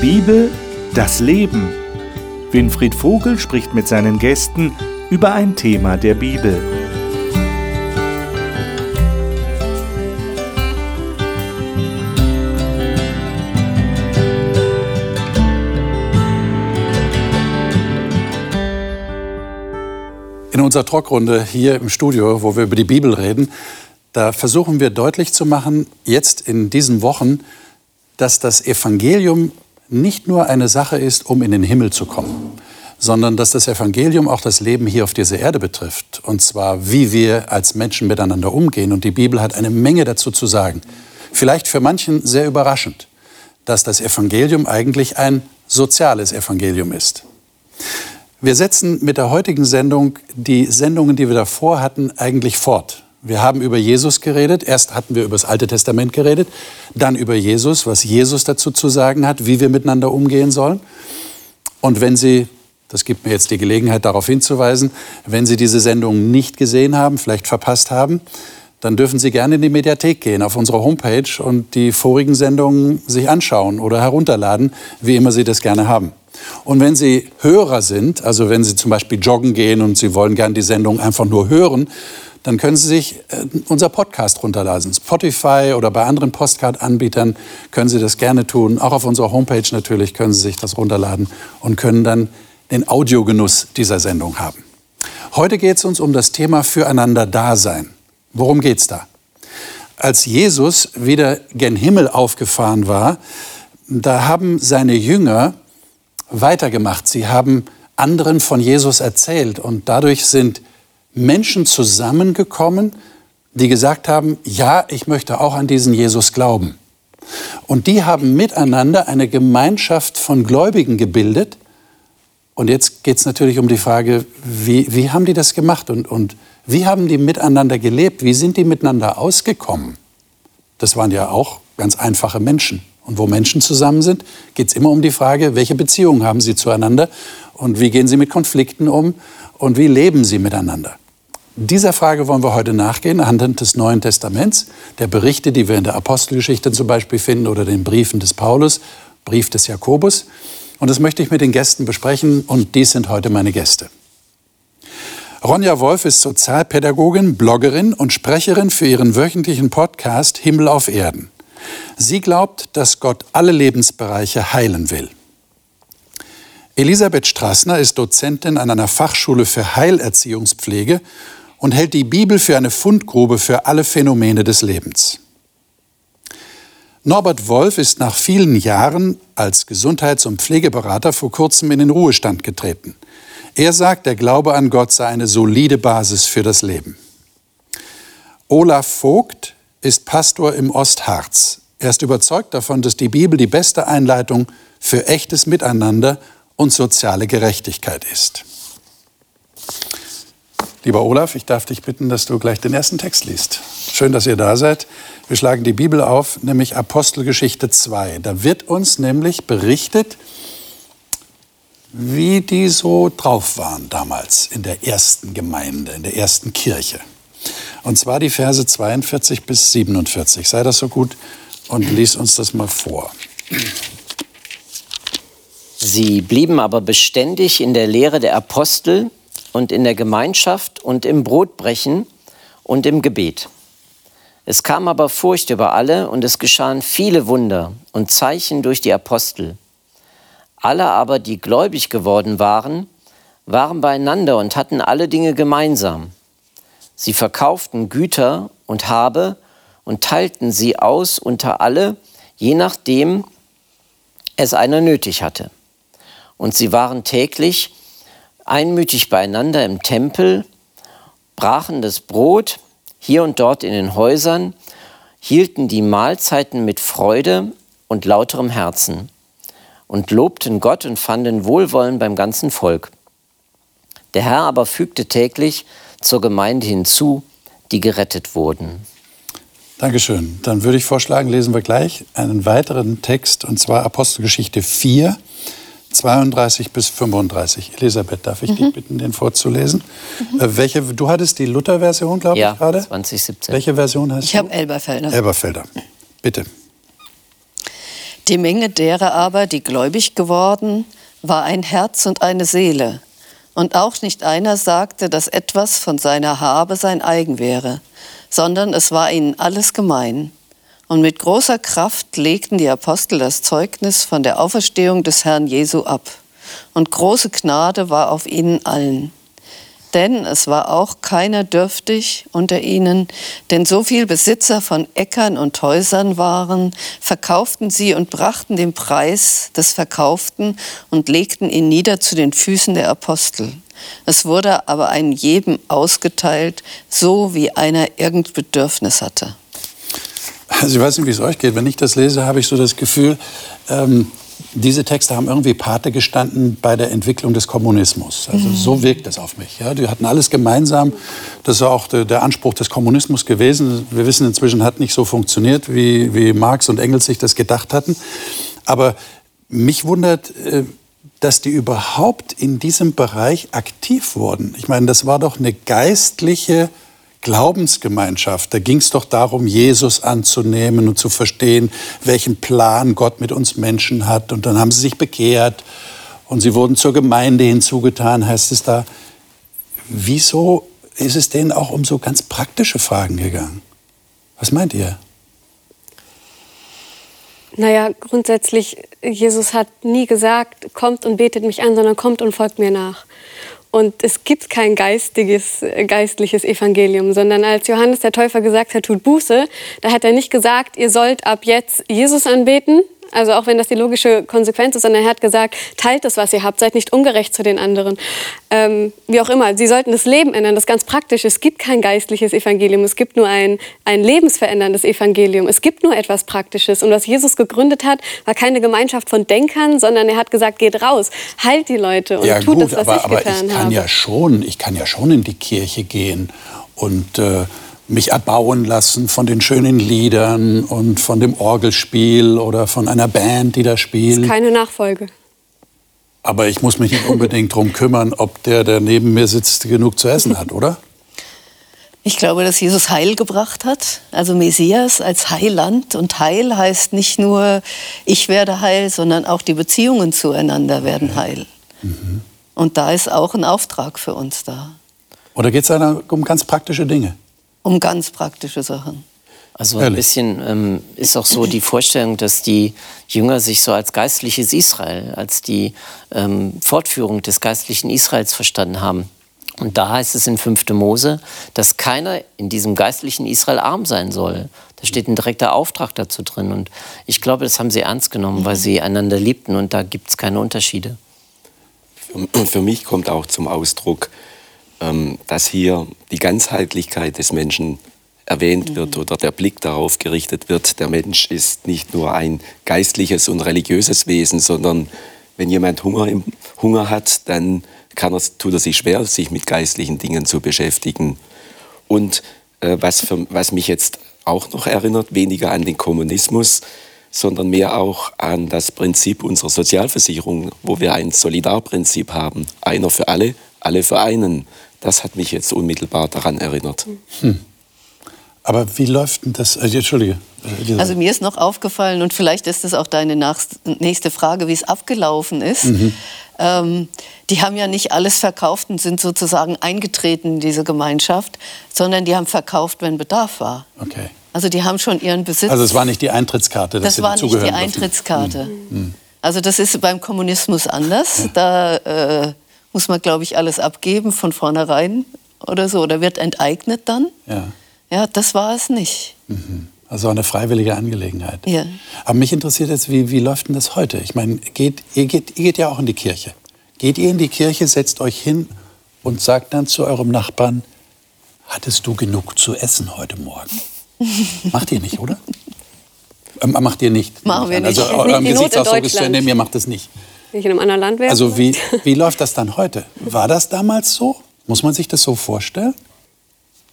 Bibel, das Leben. Winfried Vogel spricht mit seinen Gästen über ein Thema der Bibel. In unserer Talkrunde hier im Studio, wo wir über die Bibel reden, da versuchen wir deutlich zu machen, jetzt in diesen Wochen, dass das Evangelium nicht nur eine Sache ist, um in den Himmel zu kommen, sondern dass das Evangelium auch das Leben hier auf dieser Erde betrifft. Und zwar, wie wir als Menschen miteinander umgehen. Und die Bibel hat eine Menge dazu zu sagen. Vielleicht für manchen sehr überraschend, dass das Evangelium eigentlich ein soziales Evangelium ist. Wir setzen mit der heutigen Sendung die Sendungen, die wir davor hatten, eigentlich fort. Wir haben über Jesus geredet. Erst hatten wir über das Alte Testament geredet, dann über Jesus, was Jesus dazu zu sagen hat, wie wir miteinander umgehen sollen. Und wenn Sie, das gibt mir jetzt die Gelegenheit, darauf hinzuweisen, wenn Sie diese Sendung nicht gesehen haben, vielleicht verpasst haben, dann dürfen Sie gerne in die Mediathek gehen, auf unsere Homepage und die vorigen Sendungen sich anschauen oder herunterladen, wie immer Sie das gerne haben. Und wenn Sie Hörer sind, also wenn Sie zum Beispiel joggen gehen und Sie wollen gerne die Sendung einfach nur hören, dann können Sie sich äh, unser Podcast runterladen. Spotify oder bei anderen Postcard-Anbietern können Sie das gerne tun. Auch auf unserer Homepage natürlich können Sie sich das runterladen und können dann den Audiogenuss dieser Sendung haben. Heute geht es uns um das Thema Füreinander Dasein. Worum geht es da? Als Jesus wieder gen Himmel aufgefahren war, da haben seine Jünger weitergemacht. Sie haben anderen von Jesus erzählt und dadurch sind Menschen zusammengekommen, die gesagt haben, ja, ich möchte auch an diesen Jesus glauben. Und die haben miteinander eine Gemeinschaft von Gläubigen gebildet. Und jetzt geht es natürlich um die Frage, wie, wie haben die das gemacht und, und wie haben die miteinander gelebt? Wie sind die miteinander ausgekommen? Das waren ja auch ganz einfache Menschen. Und wo Menschen zusammen sind, geht es immer um die Frage, welche Beziehungen haben sie zueinander und wie gehen sie mit Konflikten um und wie leben sie miteinander. Dieser Frage wollen wir heute nachgehen, anhand des Neuen Testaments, der Berichte, die wir in der Apostelgeschichte zum Beispiel finden oder den Briefen des Paulus, Brief des Jakobus. Und das möchte ich mit den Gästen besprechen und dies sind heute meine Gäste. Ronja Wolf ist Sozialpädagogin, Bloggerin und Sprecherin für ihren wöchentlichen Podcast Himmel auf Erden. Sie glaubt, dass Gott alle Lebensbereiche heilen will. Elisabeth Strassner ist Dozentin an einer Fachschule für Heilerziehungspflege und hält die Bibel für eine Fundgrube für alle Phänomene des Lebens. Norbert Wolf ist nach vielen Jahren als Gesundheits- und Pflegeberater vor kurzem in den Ruhestand getreten. Er sagt, der Glaube an Gott sei eine solide Basis für das Leben. Olaf Vogt ist Pastor im Ostharz. Er ist überzeugt davon, dass die Bibel die beste Einleitung für echtes Miteinander und soziale Gerechtigkeit ist. Lieber Olaf, ich darf dich bitten, dass du gleich den ersten Text liest. Schön, dass ihr da seid. Wir schlagen die Bibel auf, nämlich Apostelgeschichte 2. Da wird uns nämlich berichtet, wie die so drauf waren damals in der ersten Gemeinde, in der ersten Kirche. Und zwar die Verse 42 bis 47. Sei das so gut und lies uns das mal vor. Sie blieben aber beständig in der Lehre der Apostel und in der Gemeinschaft und im Brotbrechen und im Gebet. Es kam aber Furcht über alle und es geschahen viele Wunder und Zeichen durch die Apostel. Alle aber, die gläubig geworden waren, waren beieinander und hatten alle Dinge gemeinsam. Sie verkauften Güter und Habe und teilten sie aus unter alle, je nachdem es einer nötig hatte. Und sie waren täglich einmütig beieinander im Tempel, brachen das Brot hier und dort in den Häusern, hielten die Mahlzeiten mit Freude und lauterem Herzen und lobten Gott und fanden Wohlwollen beim ganzen Volk. Der Herr aber fügte täglich zur Gemeinde hinzu, die gerettet wurden. Dankeschön. Dann würde ich vorschlagen, lesen wir gleich einen weiteren Text, und zwar Apostelgeschichte 4, 32 bis 35. Elisabeth, darf ich mhm. dich bitten, den vorzulesen? Mhm. Äh, welche, du hattest die Luther-Version, glaube ja, ich, gerade? 2017. Welche Version hast ich du? Ich habe Elberfelder. Elberfelder. Bitte. Die Menge derer aber, die gläubig geworden, war ein Herz und eine Seele. Und auch nicht einer sagte, dass etwas von seiner Habe sein eigen wäre, sondern es war ihnen alles gemein. Und mit großer Kraft legten die Apostel das Zeugnis von der Auferstehung des Herrn Jesu ab. Und große Gnade war auf ihnen allen. Denn es war auch keiner dürftig unter ihnen, denn so viel Besitzer von Äckern und Häusern waren, verkauften sie und brachten den Preis des Verkauften und legten ihn nieder zu den Füßen der Apostel. Es wurde aber einem jedem ausgeteilt, so wie einer irgend Bedürfnis hatte. Also ich weiß nicht, wie es euch geht. Wenn ich das lese, habe ich so das Gefühl, ähm, diese Texte haben irgendwie Pate gestanden bei der Entwicklung des Kommunismus. Also mhm. so wirkt es auf mich. Ja, die hatten alles gemeinsam. Das ist auch der, der, Anspruch des Kommunismus gewesen. Wir wissen inzwischen, hat nicht so funktioniert, wie, wie Marx und Engels sich das gedacht hatten. Aber mich wundert, äh, dass die überhaupt in diesem Bereich aktiv wurden. Ich meine, das war doch eine geistliche Glaubensgemeinschaft, da ging es doch darum, Jesus anzunehmen und zu verstehen, welchen Plan Gott mit uns Menschen hat. Und dann haben sie sich bekehrt und sie wurden zur Gemeinde hinzugetan, heißt es da. Wieso ist es denen auch um so ganz praktische Fragen gegangen? Was meint ihr? Naja, grundsätzlich, Jesus hat nie gesagt, kommt und betet mich an, sondern kommt und folgt mir nach. Und es gibt kein geistiges, geistliches Evangelium, sondern als Johannes der Täufer gesagt hat, tut Buße, da hat er nicht gesagt, ihr sollt ab jetzt Jesus anbeten, also auch wenn das die logische Konsequenz ist, sondern er hat gesagt, teilt das, was ihr habt, seid nicht ungerecht zu den anderen. Ähm, wie auch immer, sie sollten das Leben ändern, das ist ganz praktisch. Es gibt kein geistliches Evangelium, es gibt nur ein, ein lebensveränderndes Evangelium. Es gibt nur etwas Praktisches. Und was Jesus gegründet hat, war keine Gemeinschaft von Denkern, sondern er hat gesagt, geht raus, heilt die Leute und ja, tut gut, das, was aber, ich aber getan ich kann habe. Ja schon, ich kann ja schon in die Kirche gehen und... Äh, mich erbauen lassen von den schönen Liedern und von dem Orgelspiel oder von einer Band, die da spielt. Das ist keine Nachfolge. Aber ich muss mich nicht unbedingt darum kümmern, ob der, der neben mir sitzt, genug zu essen hat, oder? Ich glaube, dass Jesus Heil gebracht hat, also Messias als Heiland. Und Heil heißt nicht nur, ich werde heil, sondern auch die Beziehungen zueinander werden heil. Mhm. Und da ist auch ein Auftrag für uns da. Oder geht es um ganz praktische Dinge? Um ganz praktische Sachen. Also ein bisschen ähm, ist auch so die Vorstellung, dass die Jünger sich so als geistliches Israel, als die ähm, Fortführung des geistlichen Israels verstanden haben. Und da heißt es in 5. Mose, dass keiner in diesem geistlichen Israel arm sein soll. Da steht ein direkter Auftrag dazu drin. Und ich glaube, das haben sie ernst genommen, weil sie einander liebten und da gibt es keine Unterschiede. Für mich kommt auch zum Ausdruck, dass hier die Ganzheitlichkeit des Menschen erwähnt wird oder der Blick darauf gerichtet wird, der Mensch ist nicht nur ein geistliches und religiöses Wesen, sondern wenn jemand Hunger, im, Hunger hat, dann kann er, tut er sich schwer, sich mit geistlichen Dingen zu beschäftigen. Und äh, was, für, was mich jetzt auch noch erinnert, weniger an den Kommunismus, sondern mehr auch an das Prinzip unserer Sozialversicherung, wo wir ein Solidarprinzip haben. Einer für alle, alle für einen. Das hat mich jetzt unmittelbar daran erinnert. Hm. Aber wie läuft denn das? Also, Entschuldige. Also mir ist noch aufgefallen, und vielleicht ist das auch deine nächste Frage, wie es abgelaufen ist. Mhm. Ähm, die haben ja nicht alles verkauft und sind sozusagen eingetreten in diese Gemeinschaft, sondern die haben verkauft, wenn Bedarf war. Okay. Also die haben schon ihren Besitz. Also es war nicht die Eintrittskarte, das war nicht die Eintrittskarte. Mhm. Also das ist beim Kommunismus anders. Ja. Da äh, muss man, glaube ich, alles abgeben von vornherein oder so. Oder wird enteignet dann. Ja, ja das war es nicht. Mhm. Also eine freiwillige Angelegenheit. Ja. Aber mich interessiert jetzt, wie, wie läuft denn das heute? Ich meine, geht, ihr, geht, ihr geht ja auch in die Kirche. Geht ihr in die Kirche, setzt euch hin und sagt dann zu eurem Nachbarn, hattest du genug zu essen heute Morgen? Macht ihr nicht, oder? Ähm, macht ihr nicht. Machen wir nicht. Also eurem Gesichtsausdruck ist zu mir macht das nicht. Wenn ich in einem anderen Land wäre. Also wie, wie läuft das dann heute? War das damals so? Muss man sich das so vorstellen?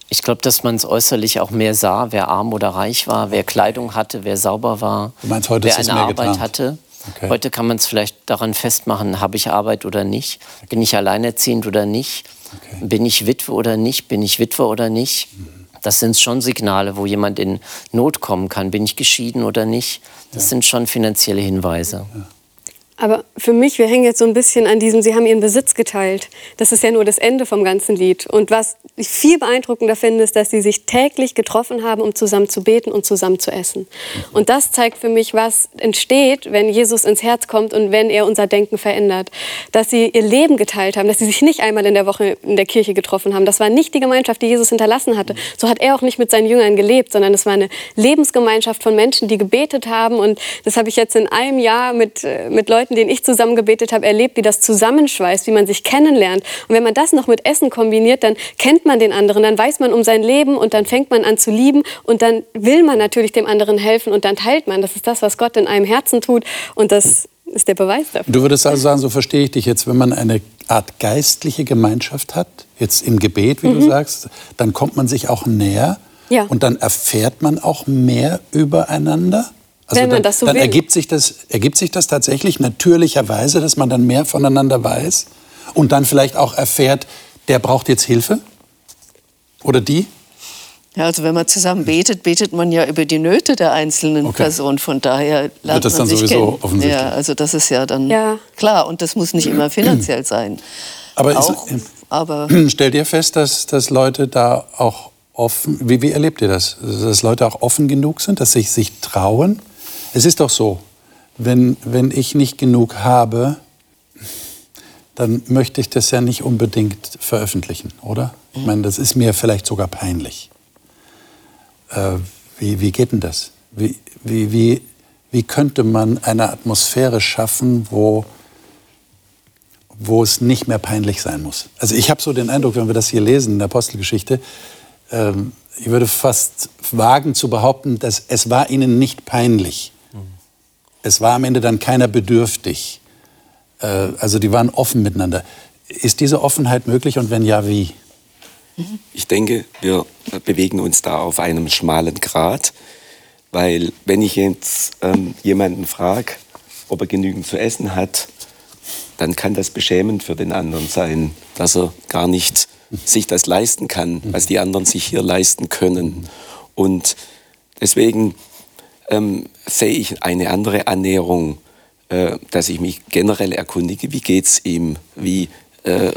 Ich glaube, dass man es äußerlich auch mehr sah, wer arm oder reich war, wer Kleidung hatte, wer sauber war, du meinst, heute wer ist eine Arbeit getarnt. hatte. Okay. Heute kann man es vielleicht daran festmachen, habe ich Arbeit oder nicht, bin ich alleinerziehend oder nicht, okay. bin ich Witwe oder nicht, bin ich Witwer oder nicht. Mhm. Das sind schon Signale, wo jemand in Not kommen kann. Bin ich geschieden oder nicht? Das ja. sind schon finanzielle Hinweise. Ja. Aber für mich, wir hängen jetzt so ein bisschen an diesem, Sie haben Ihren Besitz geteilt. Das ist ja nur das Ende vom ganzen Lied. Und was ich viel beeindruckender finde, ist, dass Sie sich täglich getroffen haben, um zusammen zu beten und zusammen zu essen. Und das zeigt für mich, was entsteht, wenn Jesus ins Herz kommt und wenn er unser Denken verändert. Dass Sie Ihr Leben geteilt haben, dass Sie sich nicht einmal in der Woche in der Kirche getroffen haben. Das war nicht die Gemeinschaft, die Jesus hinterlassen hatte. So hat er auch nicht mit seinen Jüngern gelebt, sondern es war eine Lebensgemeinschaft von Menschen, die gebetet haben. Und das habe ich jetzt in einem Jahr mit, äh, mit Leuten, Leuten, denen ich zusammen gebetet habe, erlebt, wie das zusammenschweißt, wie man sich kennenlernt. Und wenn man das noch mit Essen kombiniert, dann kennt man den anderen, dann weiß man um sein Leben und dann fängt man an zu lieben und dann will man natürlich dem anderen helfen und dann teilt man. Das ist das, was Gott in einem Herzen tut und das ist der Beweis dafür. Du würdest also sagen, so verstehe ich dich jetzt, wenn man eine Art geistliche Gemeinschaft hat, jetzt im Gebet, wie mhm. du sagst, dann kommt man sich auch näher ja. und dann erfährt man auch mehr übereinander? Also Wenn man dann, das so dann will. Ergibt sich das, ergibt sich das tatsächlich natürlicherweise, dass man dann mehr voneinander weiß und dann vielleicht auch erfährt, der braucht jetzt Hilfe? Oder die? Ja, also wenn man zusammen betet, betet man ja über die Nöte der einzelnen okay. Person. Von daher lernt Wird das man dann sich sowieso kennen. offensichtlich. Ja, also das ist ja dann ja. klar und das muss nicht immer finanziell sein. Aber, auch, ist, aber stellt ihr fest, dass, dass Leute da auch offen, wie, wie erlebt ihr das? Dass Leute auch offen genug sind, dass sie sich trauen? Es ist doch so, wenn, wenn ich nicht genug habe, dann möchte ich das ja nicht unbedingt veröffentlichen, oder? Ich meine, das ist mir vielleicht sogar peinlich. Äh, wie, wie geht denn das? Wie, wie, wie, wie könnte man eine Atmosphäre schaffen, wo, wo es nicht mehr peinlich sein muss? Also ich habe so den Eindruck, wenn wir das hier lesen in der Apostelgeschichte, ähm, ich würde fast wagen zu behaupten, dass es war ihnen nicht peinlich, es war am Ende dann keiner bedürftig. Äh, also die waren offen miteinander. Ist diese Offenheit möglich und wenn ja, wie? Ich denke, wir bewegen uns da auf einem schmalen Grat, weil wenn ich jetzt ähm, jemanden frage, ob er genügend zu essen hat, dann kann das beschämend für den anderen sein, dass er gar nicht sich das leisten kann, was die anderen sich hier leisten können. Und deswegen ähm, sehe ich eine andere Annäherung, äh, dass ich mich generell erkundige, wie geht es ihm, wie, äh,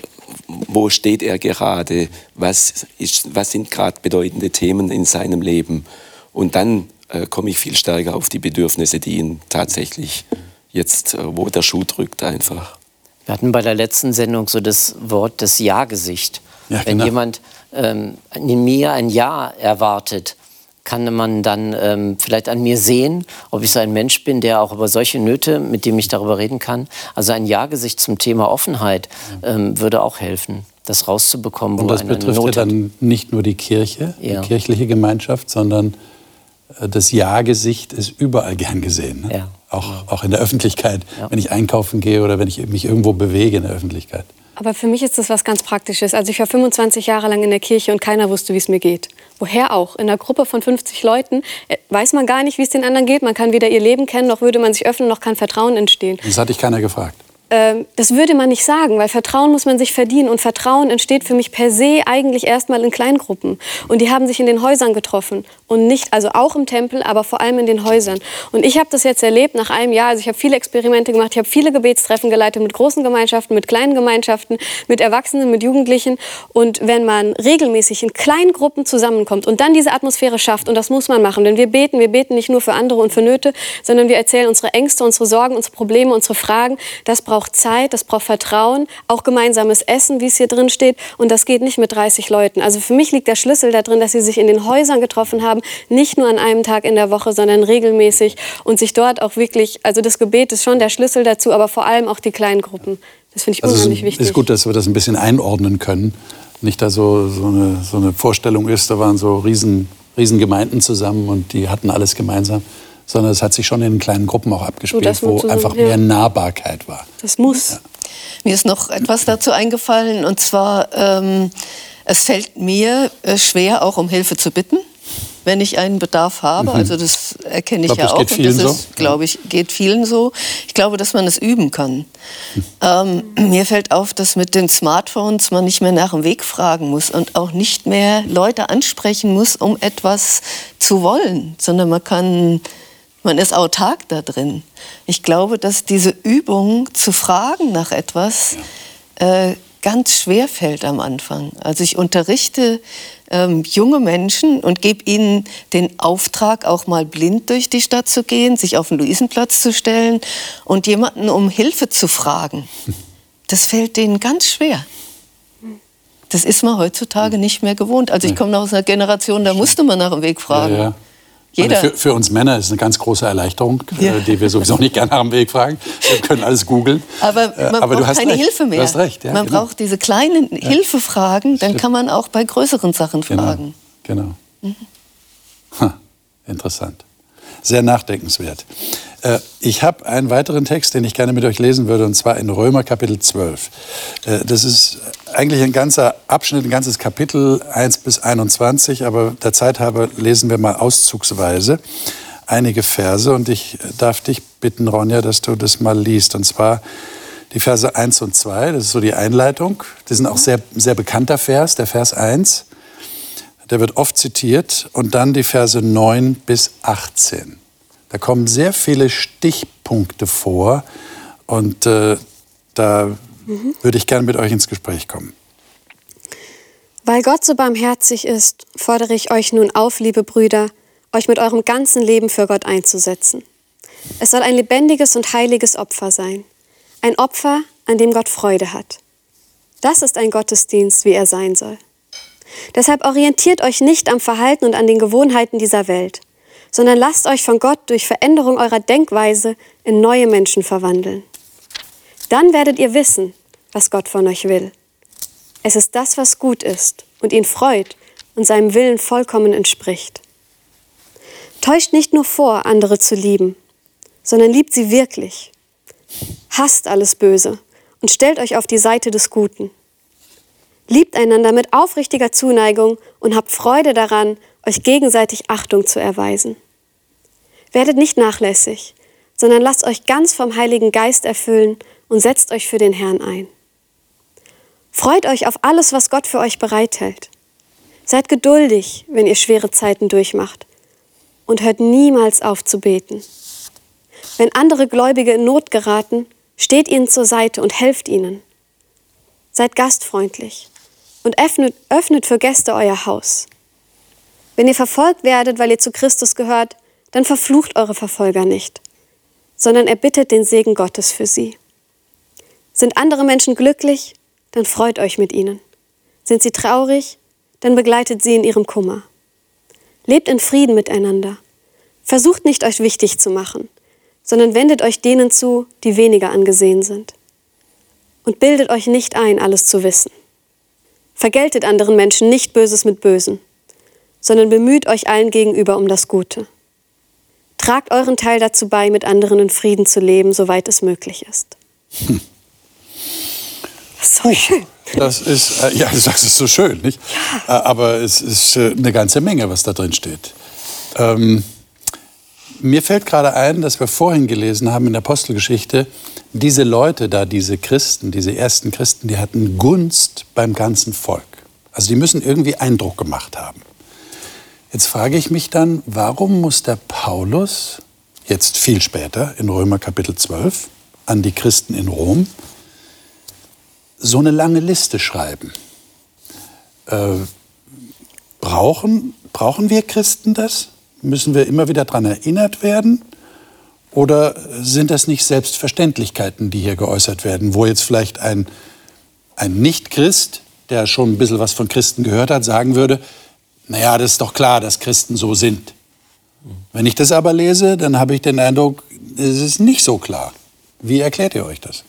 wo steht er gerade, was, ist, was sind gerade bedeutende Themen in seinem Leben. Und dann äh, komme ich viel stärker auf die Bedürfnisse, die ihn tatsächlich jetzt, äh, wo der Schuh drückt, einfach. Wir hatten bei der letzten Sendung so das Wort das Ja-Gesicht. Ja, Wenn genau. jemand ähm, in mir ein Ja erwartet, kann man dann ähm, vielleicht an mir sehen, ob ich so ein Mensch bin, der auch über solche Nöte, mit dem ich darüber reden kann. Also ein Ja-Gesicht zum Thema Offenheit ähm, würde auch helfen, das rauszubekommen. Und das betrifft ja dann nicht nur die Kirche, ja. die kirchliche Gemeinschaft, sondern äh, das Ja-Gesicht ist überall gern gesehen. Ne? Ja. Auch, auch in der Öffentlichkeit, ja. wenn ich einkaufen gehe oder wenn ich mich irgendwo bewege in der Öffentlichkeit. Aber für mich ist das was ganz Praktisches. Also ich war 25 Jahre lang in der Kirche und keiner wusste, wie es mir geht. Woher auch? In einer Gruppe von 50 Leuten äh, weiß man gar nicht, wie es den anderen geht. Man kann weder ihr Leben kennen, noch würde man sich öffnen, noch kann Vertrauen entstehen. Das hat dich keiner gefragt. Ähm, das würde man nicht sagen, weil Vertrauen muss man sich verdienen. Und Vertrauen entsteht für mich per se eigentlich erstmal in Kleingruppen. Und die haben sich in den Häusern getroffen. Und nicht, also auch im Tempel, aber vor allem in den Häusern. Und ich habe das jetzt erlebt nach einem Jahr. Also ich habe viele Experimente gemacht. Ich habe viele Gebetstreffen geleitet mit großen Gemeinschaften, mit kleinen Gemeinschaften, mit Erwachsenen, mit Jugendlichen. Und wenn man regelmäßig in kleinen Gruppen zusammenkommt und dann diese Atmosphäre schafft, und das muss man machen, denn wir beten, wir beten nicht nur für andere und für Nöte, sondern wir erzählen unsere Ängste, unsere Sorgen, unsere Probleme, unsere Fragen. Das braucht braucht Zeit, das braucht Vertrauen, auch gemeinsames Essen, wie es hier drin steht. Und das geht nicht mit 30 Leuten. Also für mich liegt der Schlüssel darin, dass sie sich in den Häusern getroffen haben, nicht nur an einem Tag in der Woche, sondern regelmäßig und sich dort auch wirklich, also das Gebet ist schon der Schlüssel dazu, aber vor allem auch die kleinen Gruppen. Das finde ich also unheimlich wichtig. Es ist gut, dass wir das ein bisschen einordnen können. Nicht, dass so, so, eine, so eine Vorstellung ist, da waren so riesen, riesen Gemeinden zusammen und die hatten alles gemeinsam sondern es hat sich schon in kleinen Gruppen auch abgespielt, so, wo einfach ja. mehr Nahbarkeit war. Das muss. Ja. Mir ist noch etwas dazu eingefallen, und zwar, ähm, es fällt mir äh, schwer, auch um Hilfe zu bitten wenn ich einen Bedarf habe. Mhm. Also das erkenne ich, ich glaub, ja auch. Geht vielen und das ist, glaube ich, geht vielen so. Ich glaube, dass man es üben kann. Mhm. Ähm, mir fällt auf, dass mit den Smartphones man nicht mehr nach dem Weg fragen muss und auch nicht mehr Leute ansprechen muss, um etwas zu wollen, sondern man kann man ist autark da drin. Ich glaube, dass diese Übung zu fragen nach etwas äh, ganz schwer fällt am Anfang. Also ich unterrichte ähm, junge Menschen und gebe ihnen den Auftrag, auch mal blind durch die Stadt zu gehen, sich auf den Luisenplatz zu stellen und jemanden um Hilfe zu fragen. Das fällt denen ganz schwer. Das ist man heutzutage nicht mehr gewohnt. Also ich komme aus einer Generation, da musste man nach dem Weg fragen. Ja, ja. Jeder. Für, für, uns Männer ist es eine ganz große Erleichterung, äh, ja. die wir sowieso nicht gerne dem Weg fragen. Wir können alles googeln. Aber äh, man Aber braucht keine recht. Hilfe mehr. Du hast recht. Ja, man genau. braucht diese kleinen ja. Hilfefragen, dann kann man auch bei größeren Sachen genau. fragen. Genau. Mhm. Ha, interessant sehr nachdenkenswert. Äh, ich habe einen weiteren Text, den ich gerne mit euch lesen würde, und zwar in Römer Kapitel 12. Äh, das ist eigentlich ein ganzer Abschnitt, ein ganzes Kapitel 1 bis 21, aber der Zeit halber lesen wir mal auszugsweise einige Verse und ich darf dich bitten, Ronja, dass du das mal liest. Und zwar die Verse 1 und 2, das ist so die Einleitung. Das ein auch sehr, sehr bekannter Vers, der Vers 1 der wird oft zitiert, und dann die Verse 9 bis 18. Da kommen sehr viele Stichpunkte vor und äh, da mhm. würde ich gerne mit euch ins Gespräch kommen. Weil Gott so barmherzig ist, fordere ich euch nun auf, liebe Brüder, euch mit eurem ganzen Leben für Gott einzusetzen. Es soll ein lebendiges und heiliges Opfer sein. Ein Opfer, an dem Gott Freude hat. Das ist ein Gottesdienst, wie er sein soll. Deshalb orientiert euch nicht am Verhalten und an den Gewohnheiten dieser Welt, sondern lasst euch von Gott durch Veränderung eurer Denkweise in neue Menschen verwandeln. Dann werdet ihr wissen, was Gott von euch will. Es ist das, was gut ist und ihn freut und seinem Willen vollkommen entspricht. Täuscht nicht nur vor, andere zu lieben, sondern liebt sie wirklich. Hasst alles Böse und stellt euch auf die Seite des Guten. Liebt einander mit aufrichtiger Zuneigung und habt Freude daran, euch gegenseitig Achtung zu erweisen. Werdet nicht nachlässig, sondern lasst euch ganz vom Heiligen Geist erfüllen und setzt euch für den Herrn ein. Freut euch auf alles, was Gott für euch bereithält. Seid geduldig, wenn ihr schwere Zeiten durchmacht und hört niemals auf zu beten. Wenn andere Gläubige in Not geraten, steht ihnen zur Seite und helft ihnen. Seid gastfreundlich und öffnet, öffnet für Gäste euer Haus. Wenn ihr verfolgt werdet, weil ihr zu Christus gehört, dann verflucht eure Verfolger nicht, sondern erbittet den Segen Gottes für sie. Sind andere Menschen glücklich, dann freut euch mit ihnen. Sind sie traurig, dann begleitet sie in ihrem Kummer. Lebt in Frieden miteinander. Versucht nicht euch wichtig zu machen, sondern wendet euch denen zu, die weniger angesehen sind. Und bildet euch nicht ein, alles zu wissen. Vergeltet anderen Menschen nicht Böses mit Bösen, sondern bemüht euch allen gegenüber um das Gute. Tragt euren Teil dazu bei, mit anderen in Frieden zu leben, soweit es möglich ist. Hm. Das ist so schön. Das ist, äh, ja, du sagst es so schön, nicht? Ja. Äh, aber es ist äh, eine ganze Menge, was da drin steht. Ähm, mir fällt gerade ein, dass wir vorhin gelesen haben in der Apostelgeschichte, diese Leute da, diese Christen, diese ersten Christen, die hatten Gunst beim ganzen Volk. Also die müssen irgendwie Eindruck gemacht haben. Jetzt frage ich mich dann, warum muss der Paulus jetzt viel später in Römer Kapitel 12 an die Christen in Rom so eine lange Liste schreiben? Äh, brauchen, brauchen wir Christen das? Müssen wir immer wieder daran erinnert werden? Oder sind das nicht Selbstverständlichkeiten, die hier geäußert werden, wo jetzt vielleicht ein, ein Nicht-Christ, der schon ein bisschen was von Christen gehört hat, sagen würde, naja, das ist doch klar, dass Christen so sind. Wenn ich das aber lese, dann habe ich den Eindruck, es ist nicht so klar. Wie erklärt ihr euch das?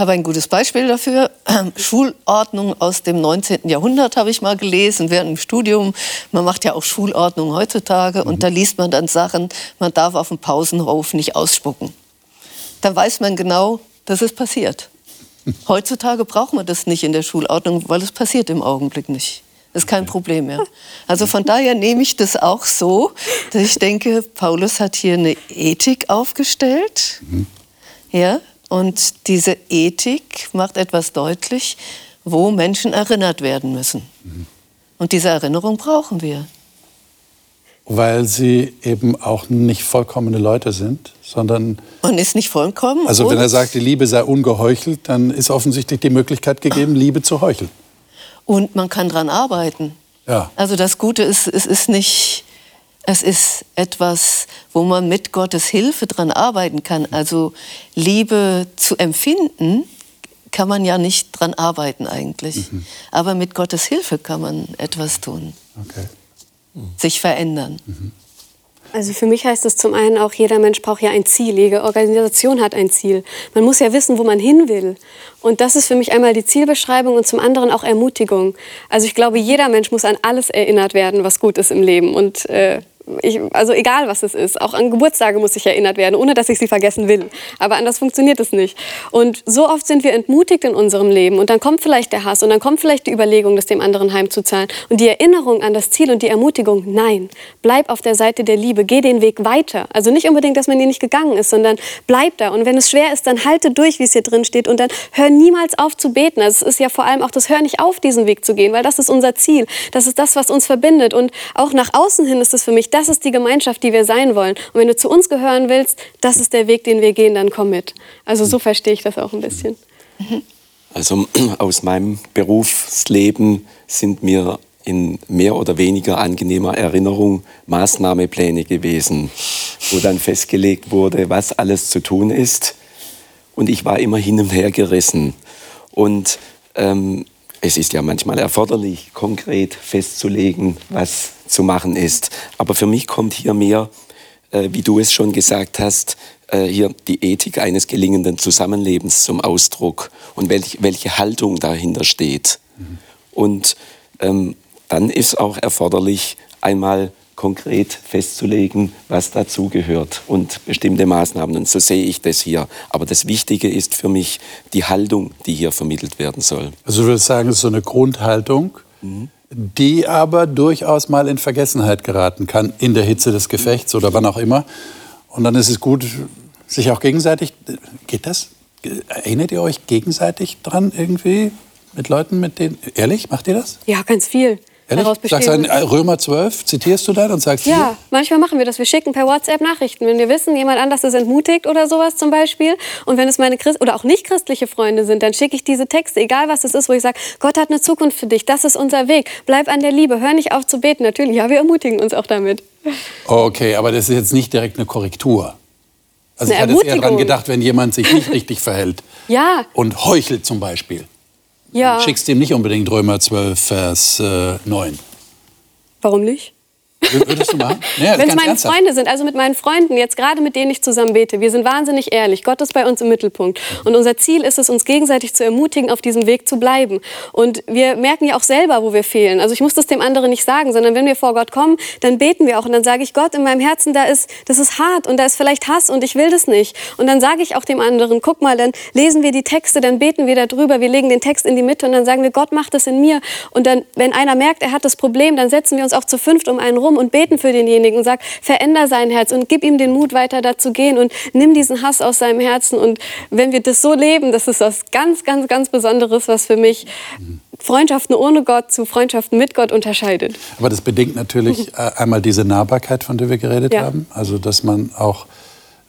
habe ein gutes Beispiel dafür. Schulordnung aus dem 19. Jahrhundert habe ich mal gelesen während dem Studium. Man macht ja auch Schulordnung heutzutage und mhm. da liest man dann Sachen, man darf auf dem Pausenhof nicht ausspucken. Da weiß man genau, dass es passiert. Heutzutage braucht man das nicht in der Schulordnung, weil es passiert im Augenblick nicht. Ist kein Problem mehr. Also von daher nehme ich das auch so, dass ich denke, Paulus hat hier eine Ethik aufgestellt. Mhm. Ja, und diese Ethik macht etwas deutlich, wo Menschen erinnert werden müssen. Mhm. Und diese Erinnerung brauchen wir. Weil sie eben auch nicht vollkommene Leute sind, sondern. Man ist nicht vollkommen. Also, wenn er sagt, die Liebe sei ungeheuchelt, dann ist offensichtlich die Möglichkeit gegeben, Liebe zu heucheln. Und man kann daran arbeiten. Ja. Also, das Gute ist, es ist nicht. Es ist etwas, wo man mit Gottes Hilfe daran arbeiten kann. Also Liebe zu empfinden, kann man ja nicht dran arbeiten eigentlich. Mhm. Aber mit Gottes Hilfe kann man etwas tun. Okay. Sich verändern. Mhm. Also für mich heißt es zum einen auch, jeder Mensch braucht ja ein Ziel. Jede Organisation hat ein Ziel. Man muss ja wissen, wo man hin will. Und das ist für mich einmal die Zielbeschreibung und zum anderen auch Ermutigung. Also ich glaube, jeder Mensch muss an alles erinnert werden, was gut ist im Leben. Und äh, ich, also egal was es ist, auch an Geburtstage muss ich erinnert werden, ohne dass ich sie vergessen will. Aber anders funktioniert es nicht. Und so oft sind wir entmutigt in unserem Leben und dann kommt vielleicht der Hass und dann kommt vielleicht die Überlegung, das dem anderen heimzuzahlen. Und die Erinnerung an das Ziel und die Ermutigung, nein, bleib auf der Seite der Liebe, geh den Weg weiter. Also nicht unbedingt, dass man ihn nicht gegangen ist, sondern bleib da. Und wenn es schwer ist, dann halte durch, wie es hier drin steht und dann hör niemals auf zu beten. Also es ist ja vor allem auch das Hör nicht auf, diesen Weg zu gehen, weil das ist unser Ziel. Das ist das, was uns verbindet. Und auch nach außen hin ist es für mich das ist die Gemeinschaft, die wir sein wollen. Und wenn du zu uns gehören willst, das ist der Weg, den wir gehen, dann komm mit. Also so verstehe ich das auch ein bisschen. Also aus meinem Berufsleben sind mir in mehr oder weniger angenehmer Erinnerung Maßnahmepläne gewesen, wo dann festgelegt wurde, was alles zu tun ist. Und ich war immer hin und her gerissen. Und ähm, es ist ja manchmal erforderlich, konkret festzulegen, was zu machen ist. Aber für mich kommt hier mehr, äh, wie du es schon gesagt hast, äh, hier die Ethik eines gelingenden Zusammenlebens zum Ausdruck und welch, welche Haltung dahinter steht. Mhm. Und ähm, dann ist auch erforderlich, einmal konkret festzulegen, was dazugehört und bestimmte Maßnahmen. Und so sehe ich das hier. Aber das Wichtige ist für mich die Haltung, die hier vermittelt werden soll. Also du würdest sagen, es ist so eine Grundhaltung, mhm. Die aber durchaus mal in Vergessenheit geraten kann, in der Hitze des Gefechts oder wann auch immer. Und dann ist es gut, sich auch gegenseitig, geht das? Erinnert ihr euch gegenseitig dran irgendwie? Mit Leuten, mit denen, ehrlich, macht ihr das? Ja, ganz viel. Ehrlich? daraus bestehen. Sagst du äh, Römer 12, zitierst du dann und sagst Ja, hier? manchmal machen wir das. Wir schicken per WhatsApp Nachrichten. Wenn wir wissen, jemand anders ist entmutigt oder sowas zum Beispiel. Und wenn es meine Christ oder auch nicht christliche Freunde sind, dann schicke ich diese Texte, egal was es ist, wo ich sage, Gott hat eine Zukunft für dich. Das ist unser Weg. Bleib an der Liebe. Hör nicht auf zu beten. Natürlich, ja, wir ermutigen uns auch damit. Okay, aber das ist jetzt nicht direkt eine Korrektur. Also ich hatte eher daran gedacht, wenn jemand sich nicht richtig verhält. Ja. Und heuchelt zum Beispiel. Ja. Schickst ihm nicht unbedingt Römer 12, Vers äh, 9. Warum nicht? Würdest du machen? Ja, Wenn es meine ernsthaft. Freunde sind, also mit meinen Freunden, jetzt gerade mit denen ich zusammen bete, wir sind wahnsinnig ehrlich. Gott ist bei uns im Mittelpunkt. Und unser Ziel ist es, uns gegenseitig zu ermutigen, auf diesem Weg zu bleiben. Und wir merken ja auch selber, wo wir fehlen. Also ich muss das dem anderen nicht sagen, sondern wenn wir vor Gott kommen, dann beten wir auch. Und dann sage ich, Gott, in meinem Herzen, da ist, das ist hart und da ist vielleicht Hass und ich will das nicht. Und dann sage ich auch dem anderen, guck mal, dann lesen wir die Texte, dann beten wir darüber, wir legen den Text in die Mitte und dann sagen wir, Gott macht das in mir. Und dann, wenn einer merkt, er hat das Problem, dann setzen wir uns auch zu fünft um einen rum und beten für denjenigen und sag, veränder sein Herz und gib ihm den Mut, weiter dazu gehen und nimm diesen Hass aus seinem Herzen. Und wenn wir das so leben, das ist was ganz, ganz, ganz Besonderes, was für mich Freundschaften ohne Gott zu Freundschaften mit Gott unterscheidet. Aber das bedingt natürlich äh, einmal diese Nahbarkeit, von der wir geredet ja. haben. Also, dass man auch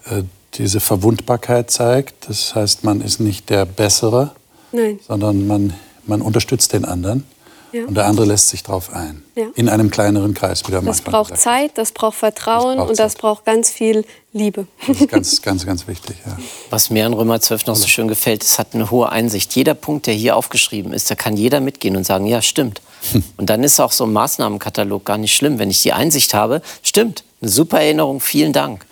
äh, diese Verwundbarkeit zeigt. Das heißt, man ist nicht der Bessere, Nein. sondern man, man unterstützt den anderen. Ja. Und der andere lässt sich darauf ein. Ja. In einem kleineren Kreis, wie der Das braucht gesagt. Zeit, das braucht Vertrauen das braucht und das braucht ganz viel Liebe. Das ist ganz, ganz, ganz wichtig. Ja. Was mir an Römer 12 noch so schön gefällt, es hat eine hohe Einsicht. Jeder Punkt, der hier aufgeschrieben ist, da kann jeder mitgehen und sagen, ja, stimmt. Und dann ist auch so ein Maßnahmenkatalog gar nicht schlimm. Wenn ich die Einsicht habe, stimmt, eine super Erinnerung, vielen Dank.